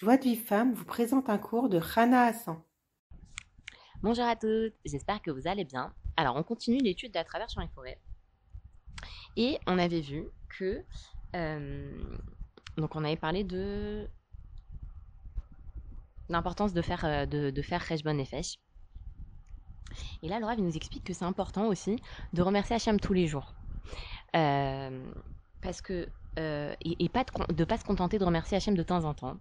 Joie de vie femme vous présente un cours de Rana Hassan. Bonjour à toutes, j'espère que vous allez bien. Alors, on continue l'étude d'à travers champs et forêts. Et on avait vu que. euh, donc, on avait parlé de. L'importance de faire, euh, de, faire Rejbon Nefesh. Et là, Laura nous explique que c'est important aussi de remercier Hachem tous les jours. Euh, parce que. et, et pas de ne pas se contenter de remercier Hachem de temps en temps.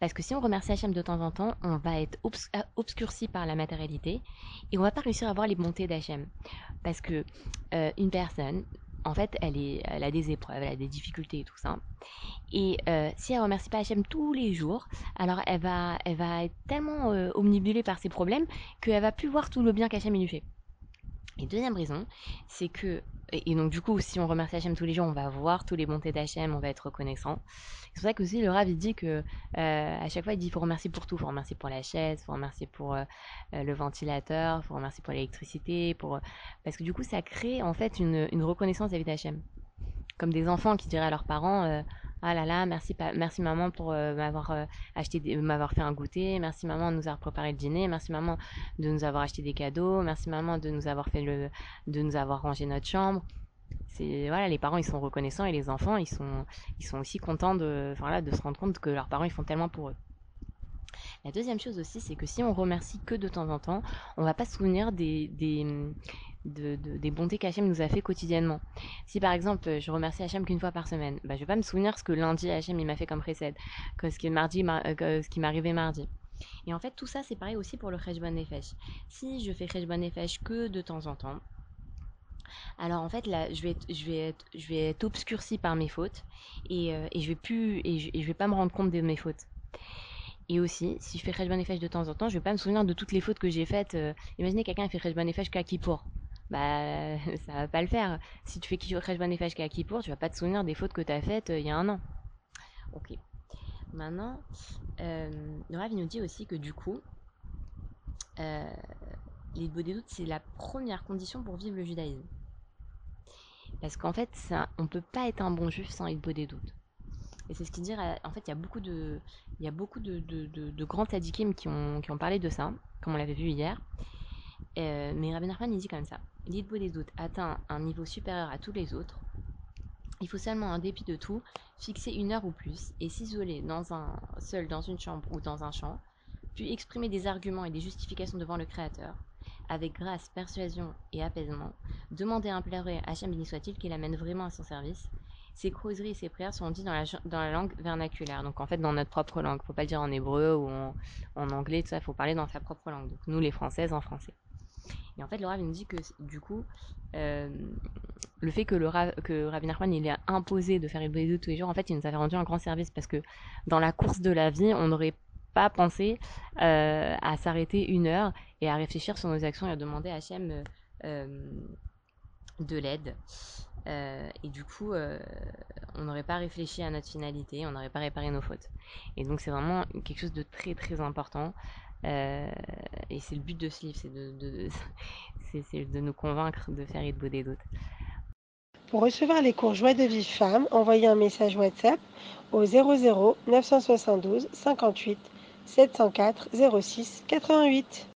Parce que si on remercie Hachem de temps en temps, on va être euh, obscurci par la matérialité et on va pas réussir à voir les bontés d'Hachem. Parce que euh, une personne, en fait, elle, a des épreuves, elle a des difficultés et tout ça. Et euh, si elle remercie pas Hachem tous les jours, alors elle va, elle va être tellement euh, omnibulée par ses problèmes qu'elle va plus voir tout le bien qu'Hachem lui fait. Et deuxième raison, c'est que, et, donc du coup, si on remercie Hachem tous les jours, on va voir tous les bontés d'Hachem, on va être reconnaissant. C'est pour ça que aussi le Rav il dit que euh, à chaque fois il dit faut remercier pour tout, faut remercier pour la chaise, faut remercier pour euh, euh, le ventilateur, il faut remercier pour l'électricité, pour parce que du coup ça crée en fait une, reconnaissance vis-à-vis d'Hachem. Comme des enfants qui diraient à leurs parents ah là là merci maman pour euh, m'avoir euh, acheté m'avoir fait un goûter, merci maman de nous avoir préparé le dîner, merci maman de nous avoir acheté des cadeaux, merci maman de nous avoir fait le de nous avoir rangé notre chambre. C'est voilà, les parents ils sont reconnaissants et les enfants ils sont aussi contents de de se rendre compte que leurs parents ils font tellement pour eux. La deuxième chose aussi, c'est que si on remercie que de temps en temps, on va pas se souvenir des, des, de- de- des bontés qu'Hachem nous a fait quotidiennement. Si par exemple je remercie Hachem qu'une fois par semaine, bah, je vais pas me souvenir ce que lundi Hachem m'a fait comme précède, euh, ce qui arrivé mardi. Et en fait tout ça c'est pareil aussi pour le Cheshbon Nefesh. Si je fais Cheshbon Nefesh que de temps en temps, alors en fait là je vais être, je vais je vais être obscurcie par mes fautes et, euh, et je vais plus et je, vais pas me rendre compte de mes fautes. Et aussi, si je fais Khejban et Fesh de temps en temps, je vais pas me souvenir de toutes les fautes que j'ai faites. Euh, imaginez quelqu'un qui fait Khejban et Fesh qu'à Kippour. Bah, ça va pas le faire. Si tu fais et Fesh qu'à Kippour, tu vas pas te souvenir des fautes que tu as faites euh, il y a un an. Ok. Maintenant, euh, il nous dit aussi que du coup, euh, les des doutes, c'est la première condition pour vivre le judaïsme. Parce qu'en fait, on peut pas être un bon juif sans Idbo des doutes. Et c'est ce qu'il dit. euh, En fait, il y a beaucoup de, il y a beaucoup de grands tadikim qui ont, qui ont parlé de ça, comme on l'avait vu hier. Euh, mais Rabbi Nachman, il dit comme ça. L'idbo des doutes atteint un niveau supérieur à tous les autres. Il faut seulement, en dépit de tout, fixer une heure ou plus et s'isoler seul dans une chambre ou dans un champ, puis exprimer des arguments et des justifications devant le Créateur, avec grâce, persuasion et apaisement, demander à implorer Hachem béni soit-il qu'il amène vraiment à son service. Ses causeries et ses prières sont dites dans la, langue vernaculaire, donc en fait dans notre propre langue. Faut pas dire en hébreu ou en, en anglais, tout ça, faut parler dans sa propre langue. Donc nous les françaises en français. Et en fait, le Rav nous dit que du coup, le fait que le Rav, que Nachman il a imposé de faire Ibn tous les jours, en fait, il nous avait rendu un grand service parce que dans la course de la vie, on n'aurait pas pensé à s'arrêter une heure et à réfléchir sur nos actions et à demander à Hachem de l'aide. Euh, et du coup, euh, on n'aurait pas réfléchi à notre finalité, on n'aurait pas réparé nos fautes. Et donc, c'est vraiment quelque chose de très très important. Euh, et c'est le but de ce livre, c'est de, de, c'est de nous convaincre de faire Idbo des doutes. Pour recevoir les cours Joie de vie femme, envoyez un message WhatsApp au 00 972 58 704 06 88.